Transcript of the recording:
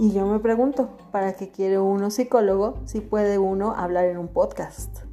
Y yo me pregunto, ¿para qué quiere uno psicólogo si puede uno hablar en un podcast?